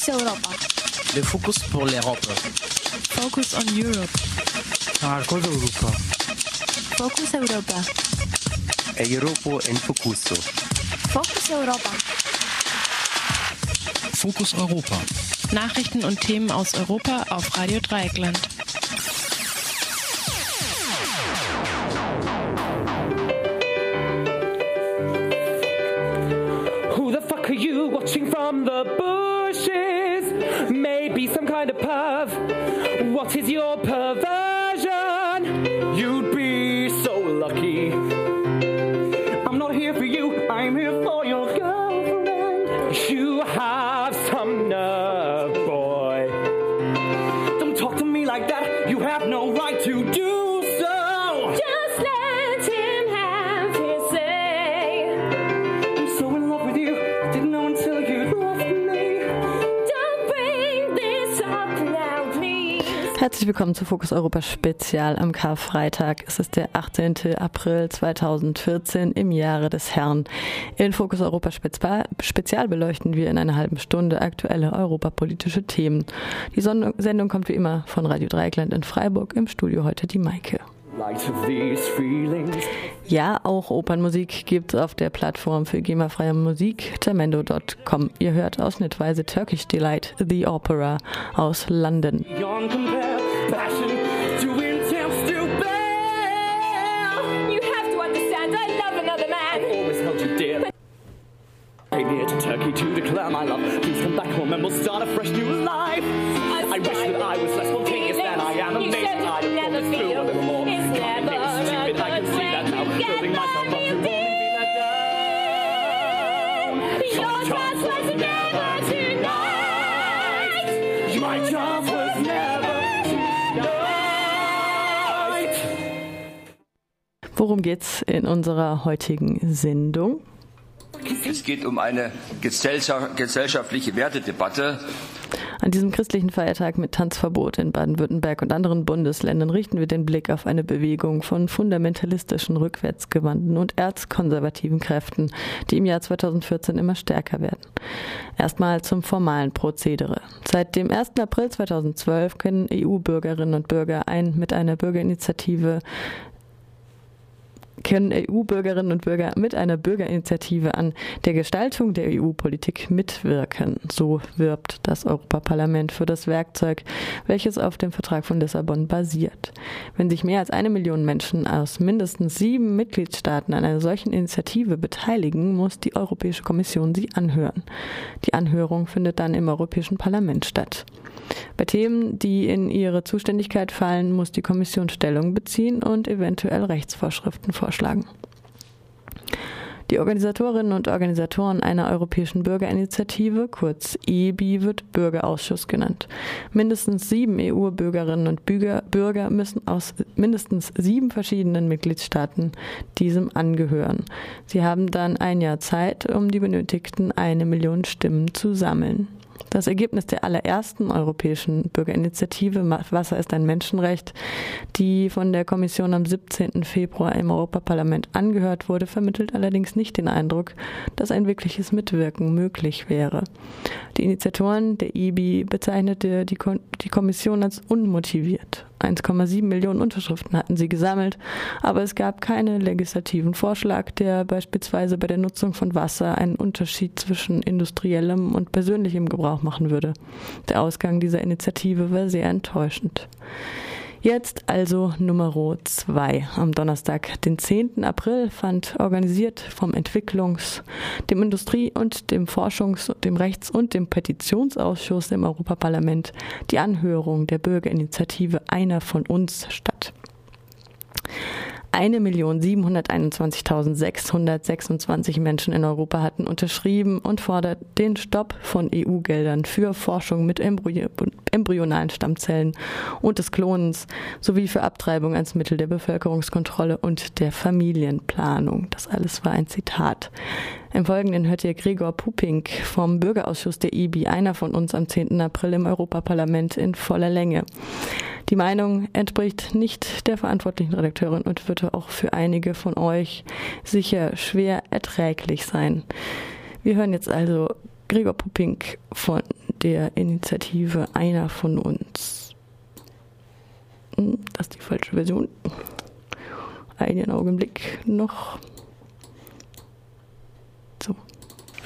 Focus Europa. Le focus pour l'Europe. Focus on Europe. Marcos Europa. Focus Europa. Europa in Focuso. Focus Europa. Fokus Europa. Nachrichten und Themen aus Europa auf Radio Dreieckland. Herzlich willkommen zu Fokus Europa Spezial am Karfreitag. Es ist der 18. April 2014 im Jahre des Herrn. In Fokus Europa Spezial, beleuchten wir in einer halben Stunde aktuelle europapolitische Themen. Die Sendung kommt wie immer von Radio Dreieckland in Freiburg. Im Studio heute die Maike. Ja, auch Opernmusik gibt's auf der Plattform für GEMA-freie Musik, tamendo.com. Ihr hört ausschnittweise Turkish Delight, The Opera aus London. Came here to Turkey to declare my love. Please come back home and we'll start a fresh new life. I wish that I was less spontaneous than I am. Said I'd have never thought this through a little more. It's Can't never a stupid, I can see that now. Building myself up to only be let down. Your chance was never tonight. My chance was never tonight. Worum geht's in unserer heutigen Sendung? Es geht um eine gesellschaft- gesellschaftliche Wertedebatte. An diesem christlichen Feiertag mit Tanzverbot in Baden-Württemberg und anderen Bundesländern richten wir den Blick auf eine Bewegung von fundamentalistischen, rückwärtsgewandten und erzkonservativen Kräften, die im Jahr 2014 immer stärker werden. Erstmal zum formalen Prozedere. Seit dem 1. April 2012 können EU-Bürgerinnen und Bürger ein mit einer Bürgerinitiative können EU-Bürgerinnen und Bürger mit einer Bürgerinitiative an der Gestaltung der EU-Politik mitwirken. So wirbt das Europaparlament für das Werkzeug, welches auf dem Vertrag von Lissabon basiert. Wenn sich mehr als eine Million Menschen aus mindestens sieben Mitgliedstaaten an einer solchen Initiative beteiligen, muss die Europäische Kommission sie anhören. Die Anhörung findet dann im Europäischen Parlament statt. Bei Themen, die in ihre Zuständigkeit fallen, muss die Kommission Stellung beziehen und eventuell Rechtsvorschriften vorschlagen. Die Organisatorinnen und Organisatoren einer europäischen Bürgerinitiative, kurz EBI, wird Bürgerausschuss genannt. Mindestens sieben EU-Bürgerinnen und Bürger, Bürger müssen aus mindestens sieben verschiedenen Mitgliedstaaten diesem angehören. Sie haben dann ein Jahr Zeit, um die benötigten eine Million Stimmen zu sammeln. Das Ergebnis der allerersten europäischen Bürgerinitiative Wasser ist ein Menschenrecht, die von der Kommission am 17. Februar im Europaparlament angehört wurde, vermittelt allerdings nicht den Eindruck, dass ein wirkliches Mitwirken möglich wäre. Die Initiatoren der IBI bezeichnete die, Kommission als unmotiviert. 1,7 Millionen Unterschriften hatten sie gesammelt, aber es gab keinen legislativen Vorschlag, der beispielsweise bei der Nutzung von Wasser einen Unterschied zwischen industriellem und persönlichem Gebrauch machen würde. Der Ausgang dieser Initiative war sehr enttäuschend. Jetzt also Nummer zwei. Am Donnerstag, den 10. April, fand organisiert vom Entwicklungs-, dem Industrie- und dem Forschungs-, dem Rechts- und dem Petitionsausschuss im Europaparlament die Anhörung der Bürgerinitiative Einer von uns statt. 1.721.626 Menschen in Europa hatten unterschrieben und fordert den Stopp von EU-Geldern für Forschung mit Embryo embryonalen Stammzellen und des Klonens sowie für Abtreibung als Mittel der Bevölkerungskontrolle und der Familienplanung. Das alles war ein Zitat. Im Folgenden hört ihr Gregor Pupink vom Bürgerausschuss der IBI, einer von uns am 10. April im Europaparlament in voller Länge. Die Meinung entspricht nicht der verantwortlichen Redakteurin und wird auch für einige von euch sicher schwer erträglich sein. Wir hören jetzt also Gregor Pupink von der Initiative Einer von uns. Hm, das ist die falsche Version. Einen Augenblick noch. So.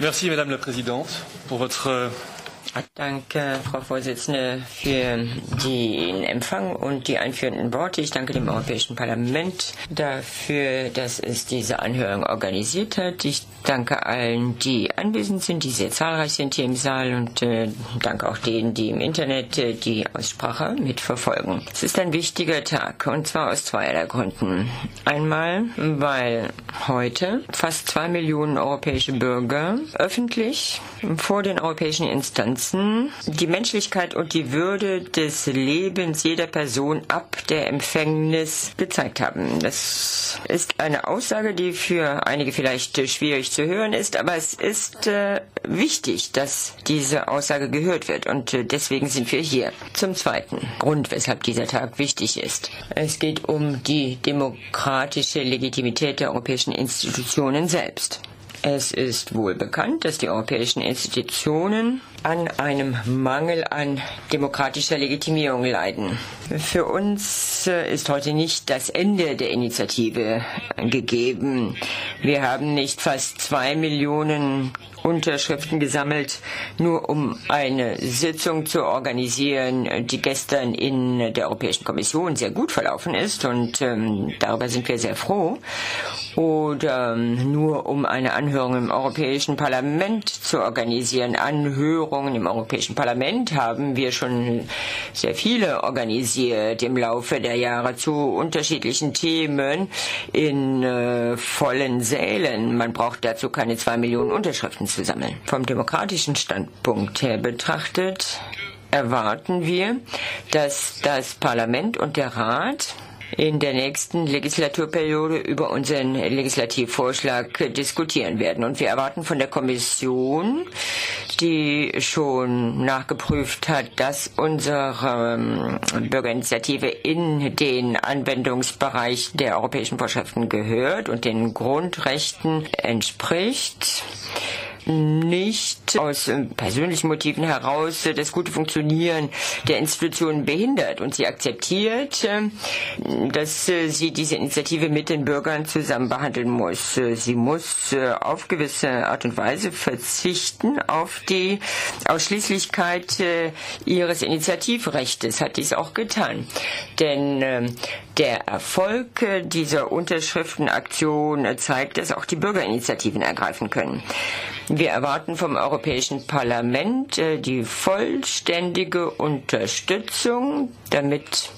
Merci, Madame la Présidente, pour votre Danke, Frau Vorsitzende, für den Empfang und die einführenden Worte. Ich danke dem Europäischen Parlament dafür, dass es diese Anhörung organisiert hat. Ich danke allen, die anwesend sind, die sehr zahlreich sind hier im Saal und äh, danke auch denen, die im Internet äh, die Aussprache mitverfolgen. Es ist ein wichtiger Tag und zwar aus zweierlei Gründen. Einmal, weil heute fast zwei Millionen europäische Bürger öffentlich vor den europäischen Instanzen Grenzen die Menschlichkeit und die Würde des Lebens jeder Person ab der Empfängnis gezeigt haben. Das ist eine Aussage, die für einige vielleicht schwierig zu hören ist, aber es ist äh, wichtig, dass diese Aussage gehört wird und äh, deswegen sind wir hier. Zum zweiten Grund, weshalb dieser Tag wichtig ist. Es geht um die demokratische Legitimität der europäischen Institutionen selbst. Es ist wohl bekannt, dass die europäischen Institutionen an einem Mangel an demokratischer Legitimierung leiden. Für uns äh, ist heute nicht das Ende der Initiative gegeben. Wir haben nicht fast zwei Millionen Unterschriften gesammelt, nur um eine Sitzung zu organisieren, die gestern in der Europäischen Kommission sehr gut verlaufen ist und ähm, darüber sind wir sehr froh. Oder ähm, nur um eine Anhörung im Europäischen Parlament zu organisieren. Anhörungen im Europäischen Parlament haben wir schon sehr viele organisiert im Laufe der Jahre zu unterschiedlichen Themen in äh, vollen Sälen. Man braucht dazu keine zwei Millionen Unterschriften zu sammeln. Vom demokratischen Standpunkt her betrachtet erwarten wir, dass das Parlament und der Rat in der nächsten Legislaturperiode über unseren Legislativvorschlag diskutieren werden. Und wir erwarten von der Kommission, die schon nachgeprüft hat, dass unsere ähm, Bürgerinitiative in den Anwendungsbereich der europäischen Vorschriften gehört und den Grundrechten entspricht nicht aus äh, persönlichen Motiven heraus äh, das gute Funktionieren der Institutionen behindert. Und sie akzeptiert, äh, dass sie diese Initiative mit den Bürgern zusammen behandeln muss. Sie muss auf gewisse Art und Weise verzichten auf die Ausschließlichkeit ihres Initiativrechtes, hat dies auch getan. Denn der Erfolg dieser Unterschriftenaktion zeigt, dass auch die Bürgerinitiativen ergreifen können. Wir erwarten vom Europäischen Parlament äh, die vollständige Unterstützung, damit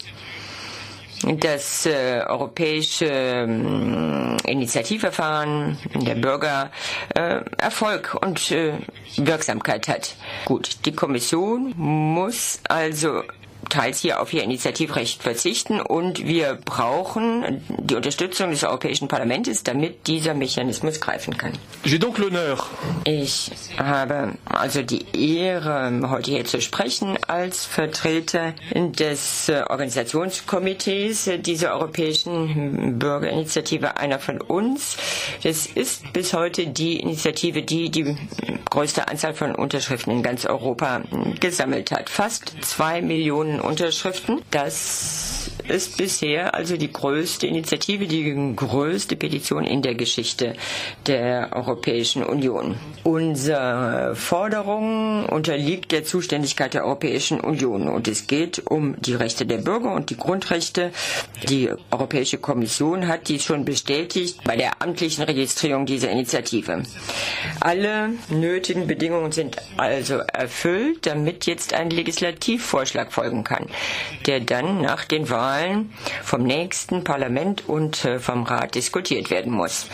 das äh, europäische äh, Initiativverfahren der Bürger äh, Erfolg und Wirksamkeit hat. Gut, die Kommission muss also teils hier auf ihr Initiativrecht verzichten und wir brauchen die Unterstützung des Europäischen Parlaments, damit dieser Mechanismus greifen kann. Ich habe also die Ehre, heute hier zu sprechen als Vertreter des Organisationskomitees dieser Europäischen Bürgerinitiative, einer von uns. Es ist bis heute die Initiative, die die größte Anzahl von Unterschriften in ganz Europa gesammelt hat. Fast zwei Millionen Unterschriften. Das ist bisher also die größte Initiative, die größte Petition in der Geschichte der Europäischen Union. Unsere Forderung unterliegt der Zuständigkeit der Europäischen Union und es geht um die Rechte der Bürger und die Grundrechte. Die Europäische Kommission hat dies schon bestätigt bei der amtlichen Registrierung dieser Initiative. Alle nötigen Bedingungen sind also erfüllt, damit jetzt ein Legislativvorschlag folgen kann, der dann nach den Wahlen vom nächsten Parlament und äh, vom Rat diskutiert werden muss.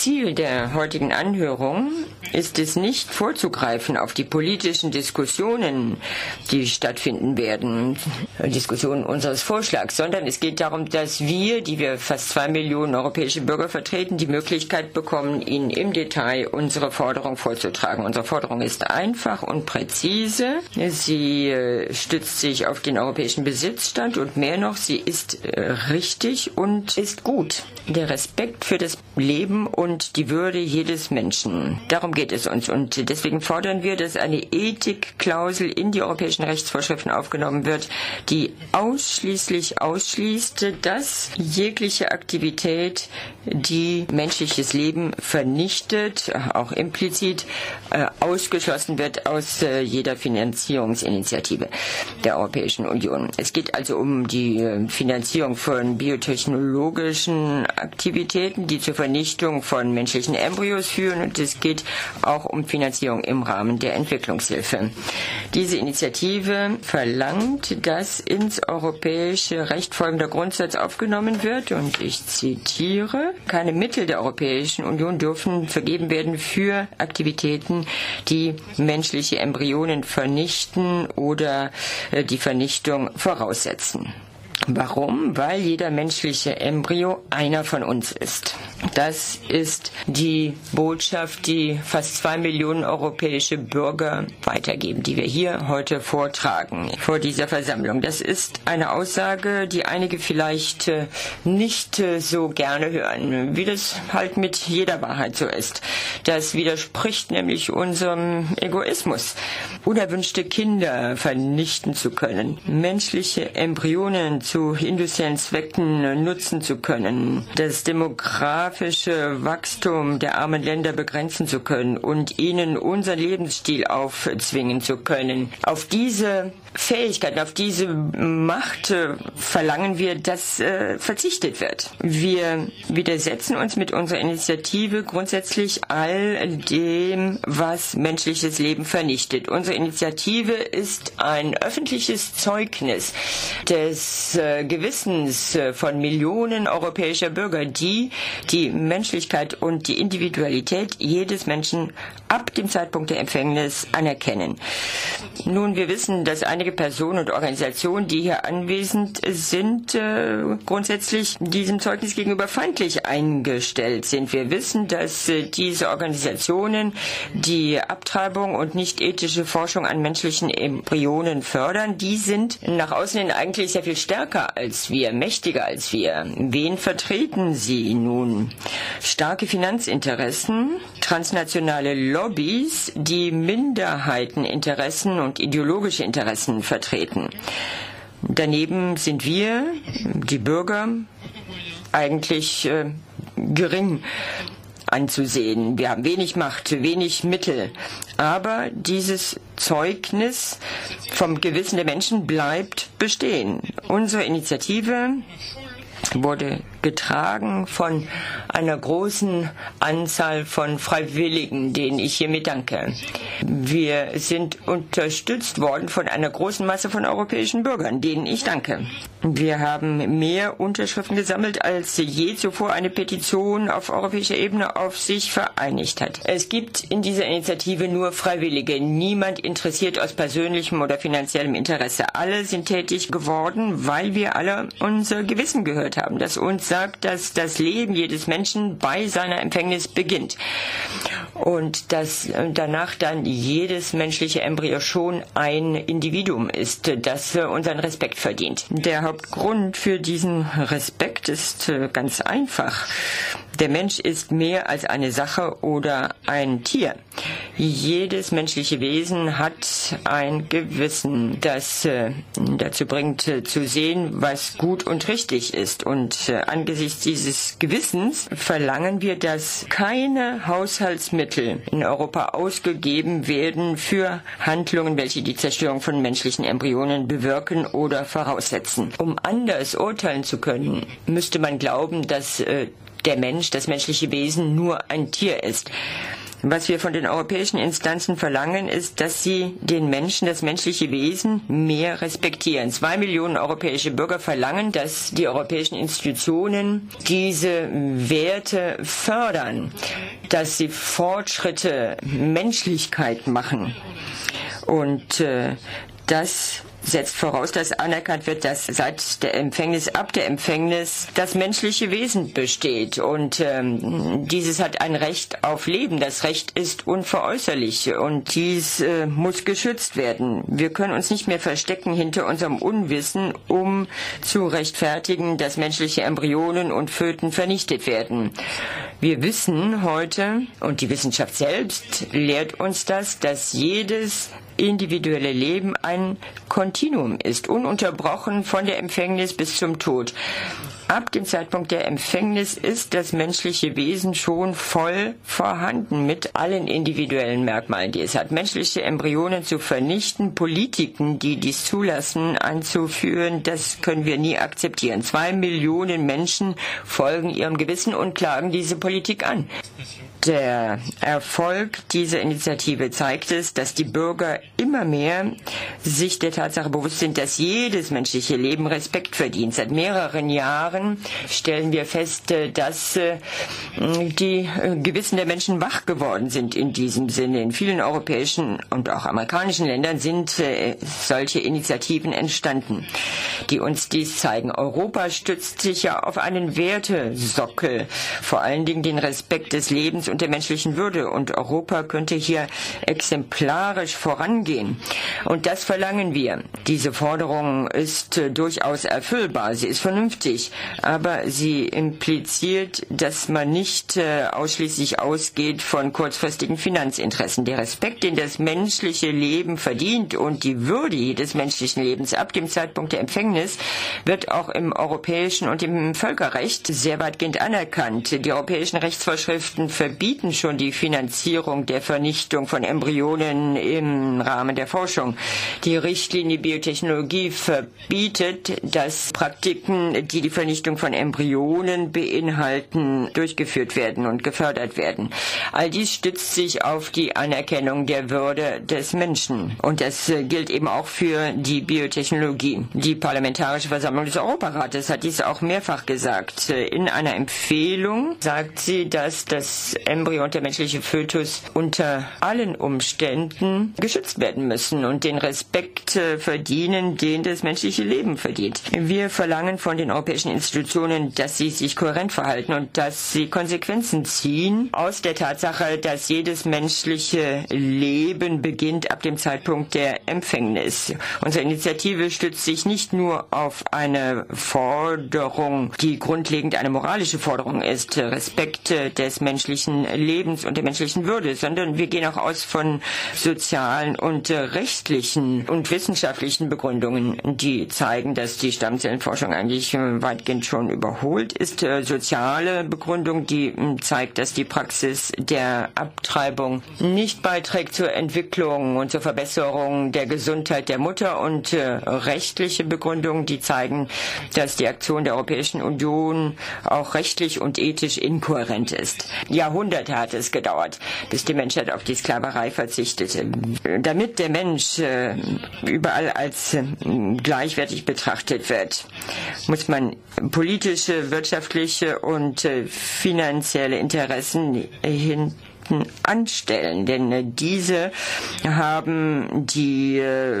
Ziel der heutigen Anhörung ist es nicht vorzugreifen auf die politischen Diskussionen, die stattfinden werden, Diskussionen unseres Vorschlags, sondern es geht darum, dass wir, die wir fast zwei Millionen europäische Bürger vertreten, die Möglichkeit bekommen, ihnen im Detail unsere Forderung vorzutragen. Unsere Forderung ist einfach und präzise. Sie äh, stützt sich auf den europäischen Besitzstand und mehr noch, sie ist äh, richtig und ist gut. Der Respekt für das Leben und und die Würde jedes Menschen. Darum geht es uns. Und deswegen fordern wir, dass eine Ethikklausel in die europäischen Rechtsvorschriften aufgenommen wird, die ausschließlich ausschließt, dass jegliche Aktivität, die menschliches Leben vernichtet, auch implizit, äh, ausgeschlossen wird aus äh, jeder Finanzierungsinitiative der Europäischen Union. Es geht also um die äh, Finanzierung von biotechnologischen Aktivitäten, die zur Vernichtung von menschlichen Embryos führen und es geht auch um Finanzierung im Rahmen der Entwicklungshilfe. Diese Initiative verlangt, dass ins europäische Recht folgender Grundsatz aufgenommen wird und ich zitiere, keine Mittel der Europäischen Union dürfen vergeben werden für Aktivitäten, die menschliche Embryonen vernichten oder äh, die Vernichtung voraussetzen. Warum? Weil jeder menschliche Embryo einer von uns ist. Das ist die Botschaft, die fast zwei Millionen europäische Bürger weitergeben, die wir hier heute vortragen vor dieser Versammlung. Das ist eine Aussage, die einige vielleicht äh, nicht äh, so gerne hören, wie das halt mit jeder Wahrheit so ist. Das widerspricht nämlich unserem Egoismus. Unerwünschte Kinder vernichten zu können, menschliche Embryonen zu industriellen Zwecken nutzen zu können, das demografische Wachstum der armen Länder begrenzen zu können und ihnen unseren Lebensstil aufzwingen zu können. Auf diese Fähigkeit, auf diese Macht äh, verlangen wir, dass äh, verzichtet wird. Wir widersetzen uns mit unserer Initiative grundsätzlich all dem, was menschliches Leben vernichtet. Unsere Initiative ist ein öffentliches Zeugnis des Gewissens äh, von Millionen europäischer Bürger, die die Menschlichkeit und die Individualität jedes Menschen ab dem Zeitpunkt der Empfängnis anerkennen. Nun, wir wissen, dass einige Personen und Organisationen, die hier anwesend sind, äh, grundsätzlich diesem Zeugnis gegenüber feindlich eingestellt sind. Wir wissen, dass äh, diese Organisationen die Abtreibung und nicht ethische Forschung an menschlichen Embryonen fördern. Die sind nach außen hin eigentlich sehr viel stärker als wir, mächtiger als wir. Wen vertreten sie nun? Starke Finanzinteressen, transnationale Lobbys, die Minderheiteninteressen und ideologische Interessen vertreten. Daneben sind wir, die Bürger, eigentlich äh, gering anzusehen. Wir haben wenig Macht, wenig Mittel. Aber dieses Zeugnis vom Gewissen der Menschen bleibt bestehen. Unsere Initiative wurde getragen von einer großen Anzahl von Freiwilligen, denen ich hiermit danke. Wir sind unterstützt worden von einer großen Masse von europäischen Bürgern, denen ich danke. Wir haben mehr Unterschriften gesammelt, als je zuvor eine Petition auf europäischer Ebene auf sich vereinigt hat. Es gibt in dieser Initiative nur Freiwillige. Niemand interessiert aus persönlichem oder finanziellem Interesse. Alle sind tätig geworden, weil wir alle unser Gewissen gehört haben, das uns sagt, dass das Leben jedes Menschen bei seiner Empfängnis beginnt und dass danach dann jedes menschliche Embryo schon ein Individuum ist, das unseren Respekt verdient. Der Hauptgrund für diesen Respekt ist äh, ganz einfach. Der Mensch ist mehr als eine Sache oder ein Tier. Jedes menschliche Wesen hat ein Gewissen, das äh, dazu bringt, äh, zu sehen, was gut und richtig ist. Und äh, angesichts dieses Gewissens verlangen wir, dass keine Haushaltsmittel in Europa ausgegeben werden für Handlungen, welche die Zerstörung von menschlichen Embryonen bewirken oder voraussetzen. Um anders urteilen zu können, müsste man glauben, dass der Mensch, das menschliche Wesen nur ein Tier ist. Was wir von den europäischen Instanzen verlangen, ist, dass sie den Menschen, das menschliche Wesen mehr respektieren. Zwei Millionen europäische Bürger verlangen, dass die europäischen Institutionen diese Werte fördern, dass sie Fortschritte Menschlichkeit machen und äh, dass setzt voraus, dass anerkannt wird, dass seit der Empfängnis, ab der Empfängnis das menschliche Wesen besteht. Und ähm, dieses hat ein Recht auf Leben. Das Recht ist unveräußerlich und dies äh, muss geschützt werden. Wir können uns nicht mehr verstecken hinter unserem Unwissen, um zu rechtfertigen, dass menschliche Embryonen und Föten vernichtet werden. Wir wissen heute, und die Wissenschaft selbst lehrt uns das, dass jedes individuelle Leben ein Kontinuum ist, ununterbrochen von der Empfängnis bis zum Tod. Ab dem Zeitpunkt der Empfängnis ist das menschliche Wesen schon voll vorhanden mit allen individuellen Merkmalen, die es hat. Menschliche Embryonen zu vernichten, Politiken, die dies zulassen, anzuführen, das können wir nie akzeptieren. Zwei Millionen Menschen folgen ihrem Gewissen und klagen diese Politik an. Der Erfolg dieser Initiative zeigt es, dass die Bürger immer mehr sich der Tatsache bewusst sind, dass jedes menschliche Leben Respekt verdient. Seit mehreren Jahren stellen wir fest, dass äh, die Gewissen der Menschen wach geworden sind in diesem Sinne. In vielen europäischen und auch amerikanischen Ländern sind äh, solche Initiativen entstanden, die uns dies zeigen. Europa stützt sich ja auf einen Wertesockel, vor allen Dingen den Respekt des Lebens und der menschlichen Würde. Und Europa könnte hier exemplarisch vorangehen. Und das verlangen wir. Diese Forderung ist äh, durchaus erfüllbar. Sie ist vernünftig. Aber sie impliziert, dass man nicht äh, ausschließlich ausgeht von kurzfristigen Finanzinteressen. Der Respekt, den das menschliche Leben verdient und die Würde jedes menschlichen Lebens ab dem Zeitpunkt der Empfängnis wird auch im europäischen und im Völkerrecht sehr weitgehend anerkannt. Die europäischen Rechtsvorschriften verbieten verbieten schon die Finanzierung der Vernichtung von Embryonen im Rahmen der Forschung. Die Richtlinie Biotechnologie verbietet, dass Praktiken, die die Vernichtung von Embryonen beinhalten, durchgeführt werden und gefördert werden. All dies stützt sich auf die Anerkennung der Würde des Menschen. Und das gilt eben auch für die Biotechnologie. Die Parlamentarische Versammlung des Europarates hat dies auch mehrfach gesagt. In einer Empfehlung sagt sie, dass das Embryo und der menschliche Fötus unter allen Umständen geschützt werden müssen und den Respekt äh, verdienen, den das menschliche Leben verdient. Wir verlangen von den europäischen Institutionen, dass sie sich kohärent verhalten und dass sie Konsequenzen ziehen aus der Tatsache, dass jedes menschliche Leben beginnt ab dem Zeitpunkt der Empfängnis. Unsere Initiative stützt sich nicht nur auf eine Forderung, die grundlegend eine moralische Forderung ist, Respekt des menschlichen Lebens und der menschlichen Würde, sondern wir gehen auch aus von sozialen und rechtlichen und wissenschaftlichen Begründungen, die zeigen, dass die Stammzellenforschung eigentlich weitgehend schon überholt ist. Äh, soziale Begründung, die hm, zeigt, dass die Praxis der Abtreibung nicht beiträgt zur Entwicklung und zur Verbesserung der Gesundheit der Mutter und äh, rechtliche Begründungen, die zeigen, dass die Aktion der Europäischen Union auch rechtlich und ethisch inkohärent ist. Jahrhunderte Jahrhunderte hat es gedauert, bis die Menschheit auf die Sklaverei verzichtete. Damit der Mensch äh, überall als äh, gleichwertig betrachtet wird, muss man politische, wirtschaftliche und äh, finanzielle Interessen hin Konflikten anstellen, denn äh, diese haben die äh,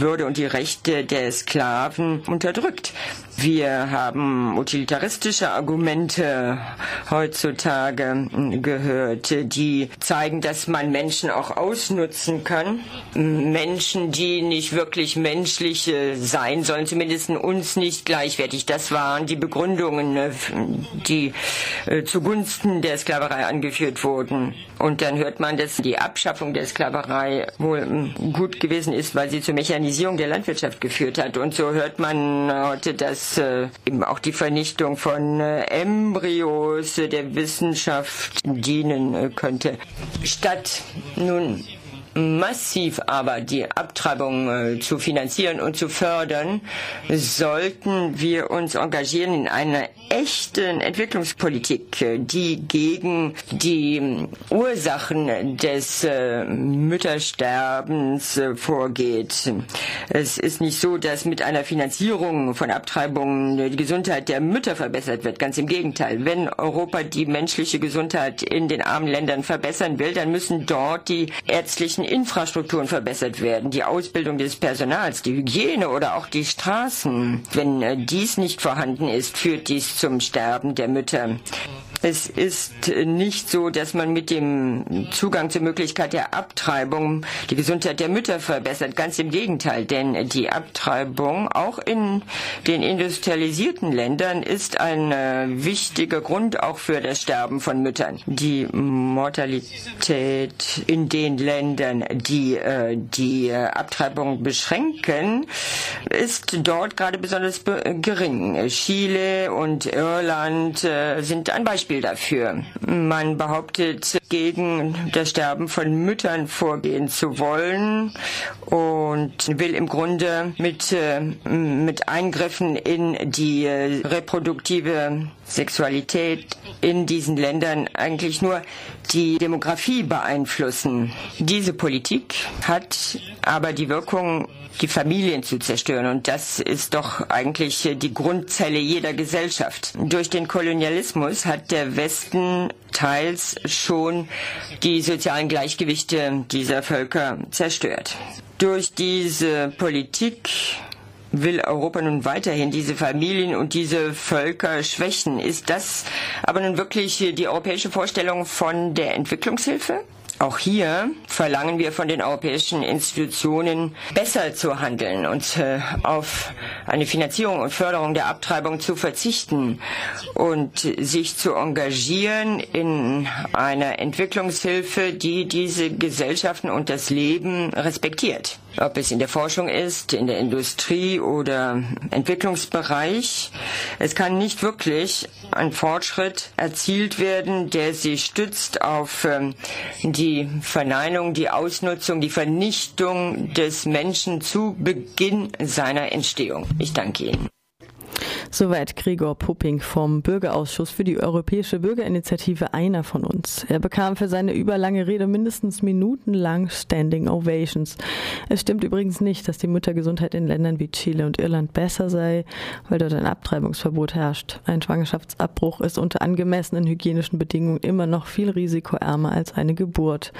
Würde und die Rechte der Sklaven unterdrückt. Wir haben utilitaristische Argumente heutzutage hm, gehört, die zeigen, dass man Menschen auch ausnutzen kann. Menschen, die nicht wirklich menschlich sein sollen, zumindest uns nicht gleichwertig. Das waren die Begründungen, äh, die zugunsten der Sklaverei angeführt wurden. Und dann hört man, dass die Abschaffung der Sklaverei wohl hm, gut gewesen ist, weil sie zur Mechanisierung der Landwirtschaft geführt hat. Und so hört man heute, dass äh, eben auch die Vernichtung von äh, Embryos der Wissenschaft dienen äh, könnte. Statt nun massiv aber die Abtreibung äh, zu finanzieren und zu fördern, sollten wir uns engagieren in einer echten Entwicklungspolitik, die gegen die Ursachen des äh, Müttersterbens äh, vorgeht. Es ist nicht so, dass mit einer Finanzierung von Abtreibungen die Gesundheit der Mütter verbessert wird. Ganz im Gegenteil. Wenn Europa die menschliche Gesundheit in den armen Ländern verbessern will, dann müssen dort die ärztlichen müssen Infrastrukturen verbessert werden, die Ausbildung des Personals, die Hygiene oder auch die Straßen. Wenn äh, dies nicht vorhanden ist, führt dies zum Sterben der Mütter. Es ist nicht so, dass man mit dem Zugang zur Möglichkeit der Abtreibung die Gesundheit der Mütter verbessert. Ganz im Gegenteil, denn die Abtreibung auch in den industrialisierten Ländern ist ein äh, wichtiger Grund auch für das Sterben von Müttern. Die Mortalität in den Ländern, die äh, die Abtreibung beschränken, ist dort gerade besonders gering. Chile und Irland äh, sind ein Beispiel Beispiel dafür. Man behauptet, gegen das Sterben von Müttern vorgehen zu wollen und will im Grunde mit, äh, mit Eingriffen in die äh, reproduktive Sexualität in diesen Ländern eigentlich nur die Demografie beeinflussen. Diese Politik hat aber die Wirkung die Familien zu zerstören. Und das ist doch eigentlich die Grundzelle jeder Gesellschaft. Durch den Kolonialismus hat der Westen teils schon die sozialen Gleichgewichte dieser Völker zerstört. Durch diese Politik will Europa nun weiterhin diese Familien und diese Völker schwächen. Ist das aber nun wirklich die europäische Vorstellung von der Entwicklungshilfe? Auch hier verlangen wir von den europäischen Institutionen, besser zu handeln und äh, auf eine Finanzierung und Förderung der Abtreibung zu verzichten und sich zu engagieren in einer Entwicklungshilfe, die diese Gesellschaften und das Leben respektiert. Ob es in der Forschung ist, in der Industrie oder Entwicklungsbereich. Es kann nicht wirklich ein Fortschritt erzielt werden, der sich stützt auf ähm, die die Verneinung, die Ausnutzung, die Vernichtung des Menschen zu Beginn seiner Entstehung. Ich danke Ihnen. Soweit Gregor Pupping vom Bürgerausschuss für die Europäische Bürgerinitiative Einer von uns. Er bekam für seine überlange Rede mindestens minutenlang Standing Ovations. Es stimmt übrigens nicht, dass die Muttergesundheit in Ländern wie Chile und Irland besser sei, weil dort ein Abtreibungsverbot herrscht. Ein Schwangerschaftsabbruch ist unter angemessenen hygienischen Bedingungen immer noch viel risikoärmer als eine Geburt.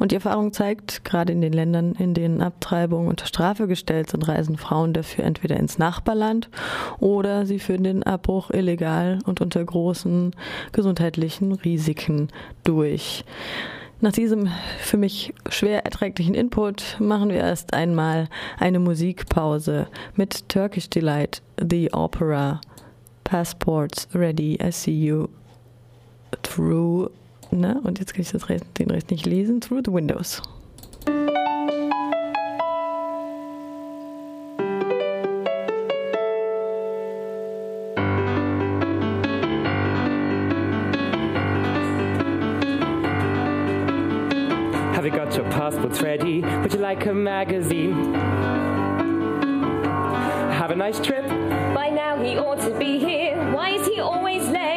Und die Erfahrung zeigt, gerade in den Ländern, in denen Abtreibungen unter Strafe gestellt sind, reisen Frauen dafür entweder ins Nachbarland oder sie führen den Abbruch illegal und unter großen gesundheitlichen Risiken durch. Nach diesem für mich schwer erträglichen Input machen wir erst einmal eine Musikpause mit Turkish Delight, The Opera, Passports Ready, I See You Through, ne? Und jetzt kann ich das den Rest nicht lesen, Through the Windows. Passport's ready. Would you like a magazine? Have a nice trip. By now he ought to be here. Why is he always late?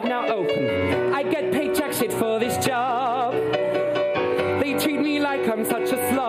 45 now opened. I get jack shit for this job. They treat me like I'm such a slob.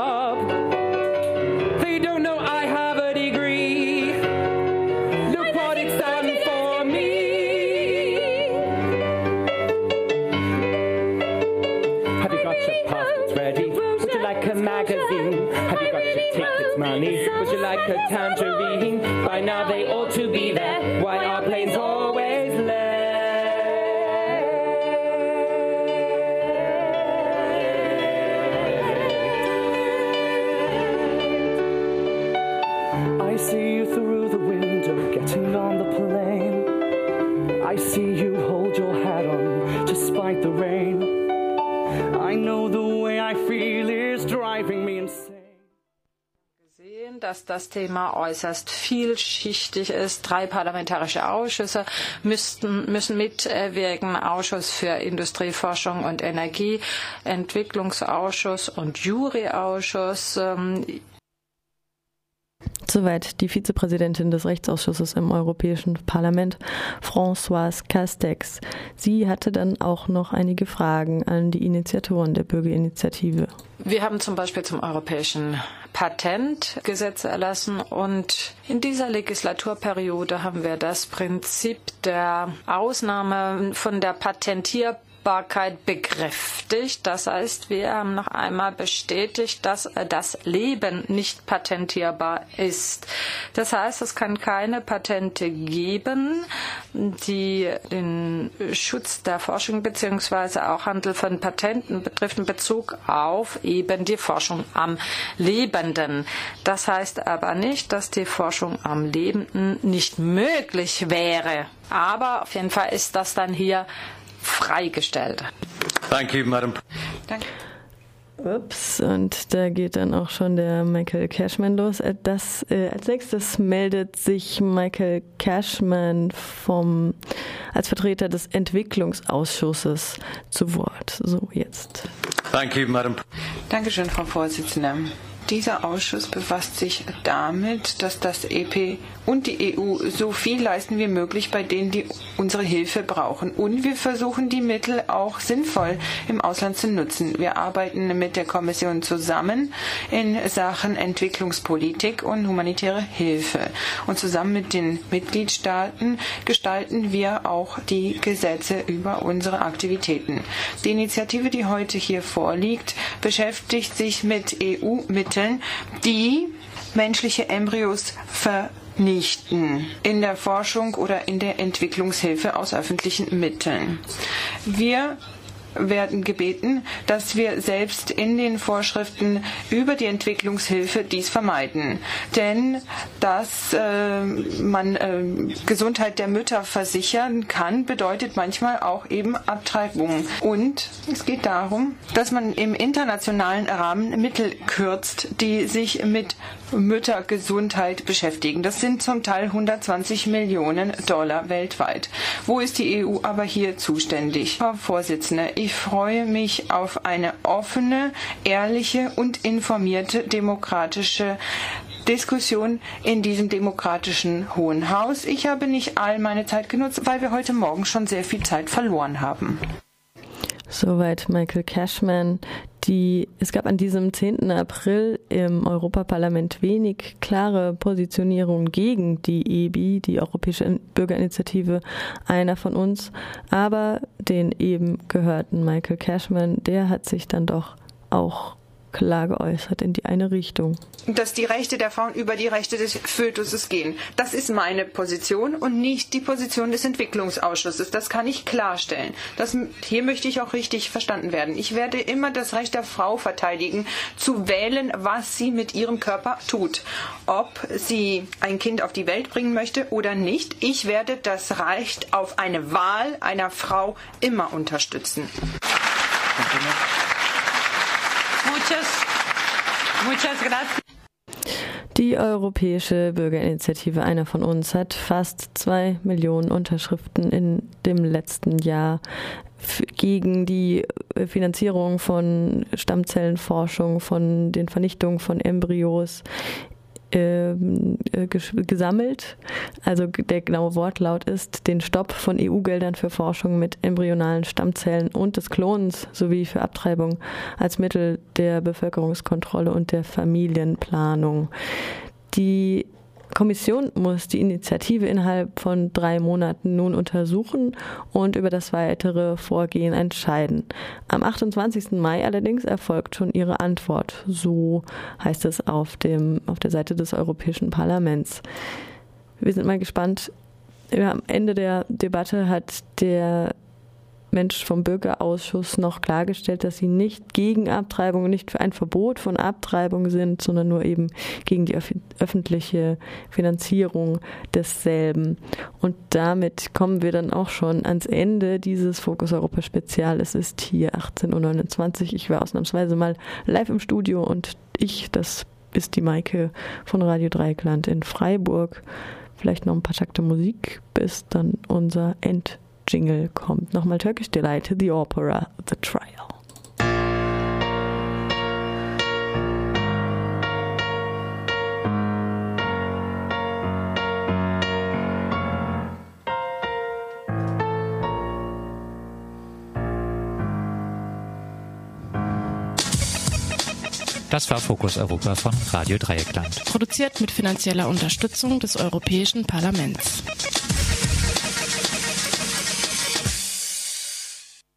Dass das Thema äußerst vielschichtig ist. Drei parlamentarische Ausschüsse müssten, müssen mitwirken. Ausschuss für Industrie, Forschung und Energie, Entwicklungsausschuss und Juryausschuss. Soweit die Vizepräsidentin des Rechtsausschusses im Europäischen Parlament, Françoise Castex. Sie hatte dann auch noch einige Fragen an die Initiatoren der Bürgerinitiative. Wir haben zum Beispiel zum europäischen Patent Gesetze erlassen und in dieser Legislaturperiode haben wir das Prinzip der Ausnahme von der Patentierbarkeit Verfügbarkeit bekräftigt. Das heißt, wir haben noch einmal bestätigt, dass das Leben nicht patentierbar ist. Das heißt, es kann keine Patente geben, die den Schutz der Forschung bzw. auch Handel von Patenten betrifft in Bezug auf eben die Forschung am Lebenden. Das heißt aber nicht, dass die Forschung am Lebenden nicht möglich wäre. Aber auf jeden Fall ist das dann hier freigestellt. Thank you, Madam. Danke. Ups, und da geht dann auch schon der Michael Cashman los. Äh, das, äh, als nächstes meldet sich Michael Cashman vom, als Vertreter des Entwicklungsausschusses zu Wort. So, jetzt. Thank you, Madam. Dankeschön, Frau Vorsitzende. Dieser Ausschuss befasst sich damit, dass das EP und die EU so viel leisten wie möglich bei denen, die unsere Hilfe brauchen. Und wir versuchen, die Mittel auch sinnvoll im Ausland zu nutzen. Wir arbeiten mit der Kommission zusammen in Sachen Entwicklungspolitik und humanitäre Hilfe. Und zusammen mit den Mitgliedstaaten gestalten wir auch die Gesetze über unsere Aktivitäten. Die Initiative, die heute hier vorliegt, beschäftigt sich mit EU-Mitteln, die menschliche Embryos vernichten in der Forschung oder in der Entwicklungshilfe aus öffentlichen Mitteln. Wir werden gebeten, dass wir selbst in den Vorschriften über die Entwicklungshilfe dies vermeiden. Denn dass äh, man äh, Gesundheit der Mütter versichern kann, bedeutet manchmal auch eben Abtreibung. Und es geht darum, dass man im internationalen Rahmen Mittel kürzt, die sich mit Müttergesundheit beschäftigen. Das sind zum Teil 120 Millionen Dollar weltweit. Wo ist die EU aber hier zuständig? Frau Vorsitzende, ich freue mich auf eine offene, ehrliche und informierte demokratische Diskussion in diesem demokratischen Hohen Haus. Ich habe nicht all meine Zeit genutzt, weil wir heute Morgen schon sehr viel Zeit verloren haben. Soweit Michael Cashman. Die, es gab an diesem 10. April im Europaparlament wenig klare Positionierungen gegen die EBI, die Europäische Bürgerinitiative, einer von uns. Aber den eben gehörten Michael Cashman, der hat sich dann doch auch klar geäußert in die eine Richtung. Dass die Rechte der Frauen über die Rechte des Fötuses gehen. Das ist meine Position und nicht die Position des Entwicklungsausschusses. Das kann ich klarstellen. Das, hier möchte ich auch richtig verstanden werden. Ich werde immer das Recht der Frau verteidigen, zu wählen, was sie mit ihrem Körper tut. Ob sie ein Kind auf die Welt bringen möchte oder nicht. Ich werde das Recht auf eine Wahl einer Frau immer unterstützen. Muchas, muchas gracias. Die Europäische Bürgerinitiative Einer von uns hat fast zwei Millionen Unterschriften in dem letzten Jahr gegen die Finanzierung von Stammzellenforschung, von den Vernichtungen von Embryos äh, gesammelt. Also der genaue Wortlaut ist den Stopp von EU-Geldern für Forschung mit embryonalen Stammzellen und des Klonens sowie für Abtreibung als Mittel der Bevölkerungskontrolle und der Familienplanung. Die Kommission muss die Initiative innerhalb von drei Monaten nun untersuchen und über das weitere Vorgehen entscheiden. Am 28. Mai allerdings erfolgt schon ihre Antwort. So heißt es auf, dem, auf der Seite des Europäischen Parlaments. Wir sind mal gespannt. Am Ende der Debatte hat der Mensch vom Bürgerausschuss noch klargestellt, dass sie nicht gegen Abtreibung, nicht für ein Verbot von Abtreibung sind, sondern nur eben gegen die öffentliche Finanzierung desselben. Und damit kommen wir dann auch schon ans Ende dieses Fokus Europa Spezial. Es ist hier 18.29 Uhr. Ich war ausnahmsweise mal live im Studio und ich, das ist die Maike von Radio Dreieckland in Freiburg. Vielleicht noch ein paar Takte Musik, bis dann unser Endjingle kommt. Nochmal Turkish Delight, The Opera, The Trial. Das war Fokus Europa von Radio Dreieckland. Produziert mit finanzieller Unterstützung des Europäischen Parlaments.